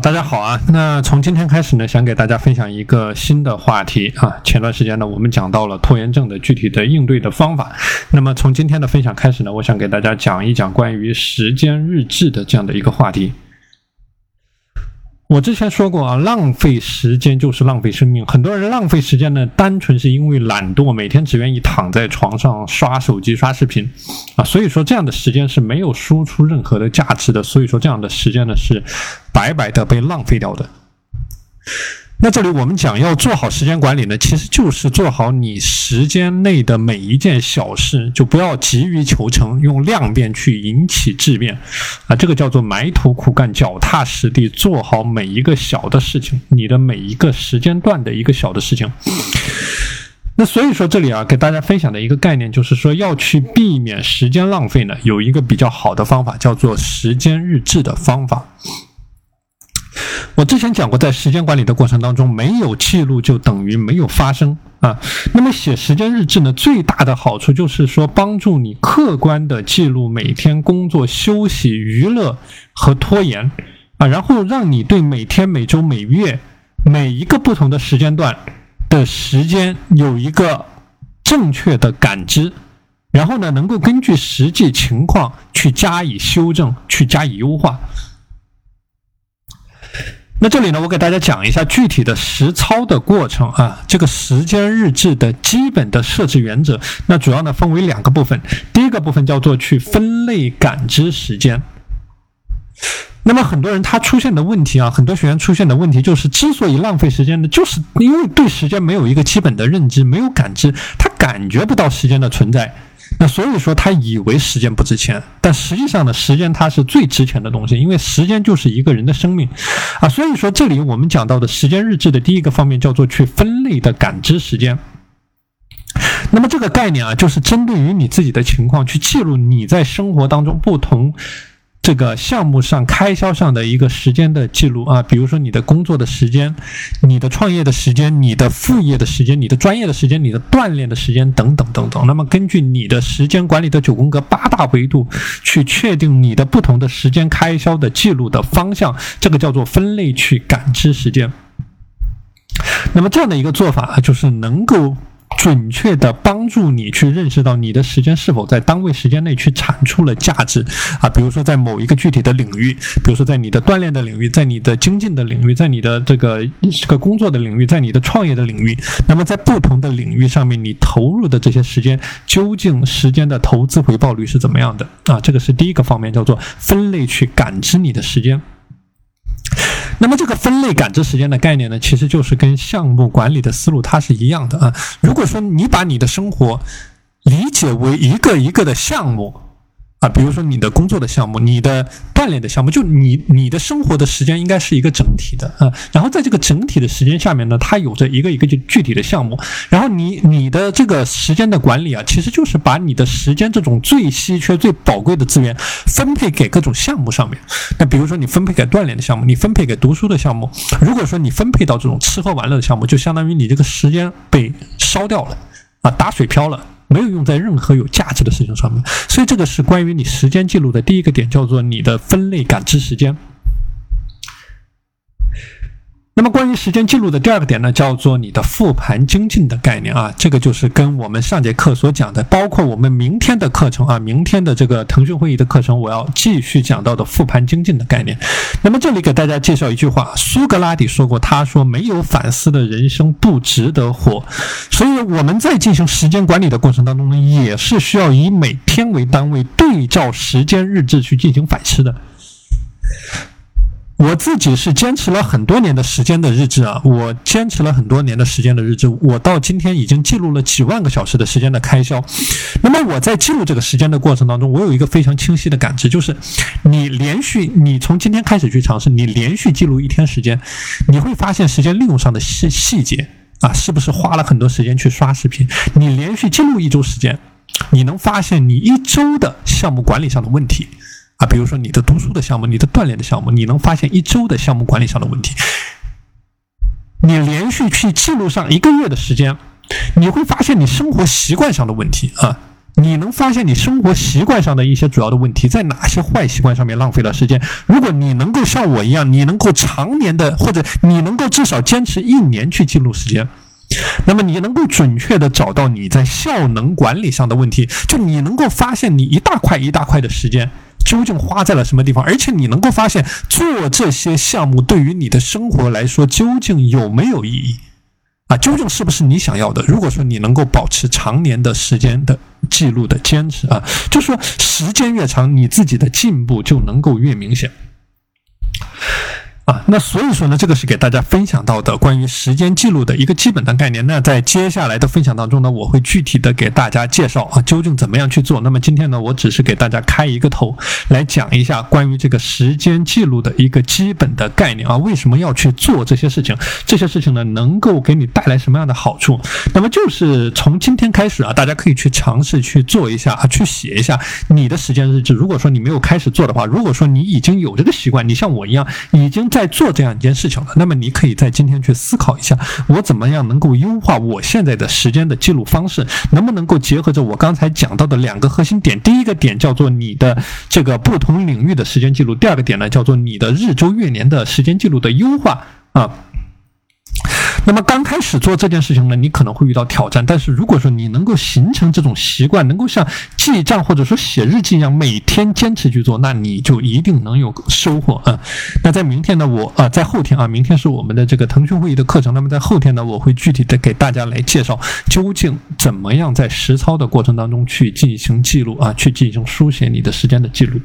大家好啊。那从今天开始呢，想给大家分享一个新的话题啊。前段时间呢，我们讲到了拖延症的具体的应对的方法。那么从今天的分享开始呢，我想给大家讲一讲关于时间日志的这样的一个话题。我之前说过啊，浪费时间就是浪费生命。很多人浪费时间呢，单纯是因为懒惰，每天只愿意躺在床上刷手机、刷视频啊。所以说，这样的时间是没有输出任何的价值的。所以说，这样的时间呢，是白白的被浪费掉的。那这里我们讲要做好时间管理呢，其实就是做好你时间内的每一件小事，就不要急于求成，用量变去引起质变，啊，这个叫做埋头苦干、脚踏实地，做好每一个小的事情，你的每一个时间段的一个小的事情。那所以说这里啊，给大家分享的一个概念就是说，要去避免时间浪费呢，有一个比较好的方法，叫做时间日志的方法。我之前讲过，在时间管理的过程当中，没有记录就等于没有发生啊。那么写时间日志呢，最大的好处就是说，帮助你客观的记录每天工作、休息、娱乐和拖延啊，然后让你对每天、每周、每月每一个不同的时间段的时间有一个正确的感知，然后呢，能够根据实际情况去加以修正、去加以优化。那这里呢，我给大家讲一下具体的实操的过程啊。这个时间日志的基本的设置原则，那主要呢分为两个部分。第一个部分叫做去分类感知时间。那么很多人他出现的问题啊，很多学员出现的问题就是，之所以浪费时间呢，就是因为对时间没有一个基本的认知，没有感知，他感觉不到时间的存在。那所以说，他以为时间不值钱，但实际上呢，时间它是最值钱的东西，因为时间就是一个人的生命啊。所以说，这里我们讲到的时间日志的第一个方面叫做去分类的感知时间。那么这个概念啊，就是针对于你自己的情况去记录你在生活当中不同。这个项目上开销上的一个时间的记录啊，比如说你的工作的时间、你的创业的时间、你的副业的时间、你的专业的时间、你的锻炼的时间等等等等。那么根据你的时间管理的九宫格八大维度去确定你的不同的时间开销的记录的方向，这个叫做分类去感知时间。那么这样的一个做法啊，就是能够。准确的帮助你去认识到你的时间是否在单位时间内去产出了价值啊，比如说在某一个具体的领域，比如说在你的锻炼的领域，在你的精进的领域，在你的这个这个工作的领域，在你的创业的领域，那么在不同的领域上面，你投入的这些时间，究竟时间的投资回报率是怎么样的啊？这个是第一个方面，叫做分类去感知你的时间。那么这个分类感知时间的概念呢，其实就是跟项目管理的思路它是一样的啊。如果说你把你的生活理解为一个一个的项目。啊，比如说你的工作的项目，你的锻炼的项目，就你你的生活的时间应该是一个整体的啊。然后在这个整体的时间下面呢，它有着一个一个就具体的项目。然后你你的这个时间的管理啊，其实就是把你的时间这种最稀缺、最宝贵的资源分配给各种项目上面。那比如说你分配给锻炼的项目，你分配给读书的项目。如果说你分配到这种吃喝玩乐的项目，就相当于你这个时间被烧掉了啊，打水漂了。没有用在任何有价值的事情上面，所以这个是关于你时间记录的第一个点，叫做你的分类感知时间。那么，关于时间记录的第二个点呢，叫做你的复盘精进的概念啊，这个就是跟我们上节课所讲的，包括我们明天的课程啊，明天的这个腾讯会议的课程，我要继续讲到的复盘精进的概念。那么，这里给大家介绍一句话，苏格拉底说过，他说：“没有反思的人生不值得活。”所以，我们在进行时间管理的过程当中呢，也是需要以每天为单位，对照时间日志去进行反思的。我自己是坚持了很多年的时间的日志啊，我坚持了很多年的时间的日志，我到今天已经记录了几万个小时的时间的开销。那么我在记录这个时间的过程当中，我有一个非常清晰的感知，就是你连续，你从今天开始去尝试，你连续记录一天时间，你会发现时间利用上的细细节啊，是不是花了很多时间去刷视频？你连续记录一周时间，你能发现你一周的项目管理上的问题。啊，比如说你的读书的项目，你的锻炼的项目，你能发现一周的项目管理上的问题。你连续去记录上一个月的时间，你会发现你生活习惯上的问题啊。你能发现你生活习惯上的一些主要的问题，在哪些坏习惯上面浪费了时间。如果你能够像我一样，你能够常年的，或者你能够至少坚持一年去记录时间，那么你能够准确的找到你在效能管理上的问题，就你能够发现你一大块一大块的时间究竟花在了什么地方，而且你能够发现做这些项目对于你的生活来说究竟有没有意义。啊，究竟是不是你想要的？如果说你能够保持常年的时间的记录的坚持啊，就说时间越长，你自己的进步就能够越明显。啊，那所以说呢，这个是给大家分享到的关于时间记录的一个基本的概念。那在接下来的分享当中呢，我会具体的给大家介绍啊，究竟怎么样去做。那么今天呢，我只是给大家开一个头，来讲一下关于这个时间记录的一个基本的概念啊，为什么要去做这些事情？这些事情呢，能够给你带来什么样的好处？那么就是从今天开始啊，大家可以去尝试去做一下啊，去写一下你的时间日志。如果说你没有开始做的话，如果说你已经有这个习惯，你像我一样已经在。在做这样一件事情了，那么你可以在今天去思考一下，我怎么样能够优化我现在的时间的记录方式，能不能够结合着我刚才讲到的两个核心点？第一个点叫做你的这个不同领域的时间记录，第二个点呢叫做你的日周月年的时间记录的优化啊。那么刚开始做这件事情呢，你可能会遇到挑战。但是如果说你能够形成这种习惯，能够像记账或者说写日记一样，每天坚持去做，那你就一定能有收获啊。那在明天呢，我啊，在后天啊，明天是我们的这个腾讯会议的课程。那么在后天呢，我会具体的给大家来介绍，究竟怎么样在实操的过程当中去进行记录啊，去进行书写你的时间的记录。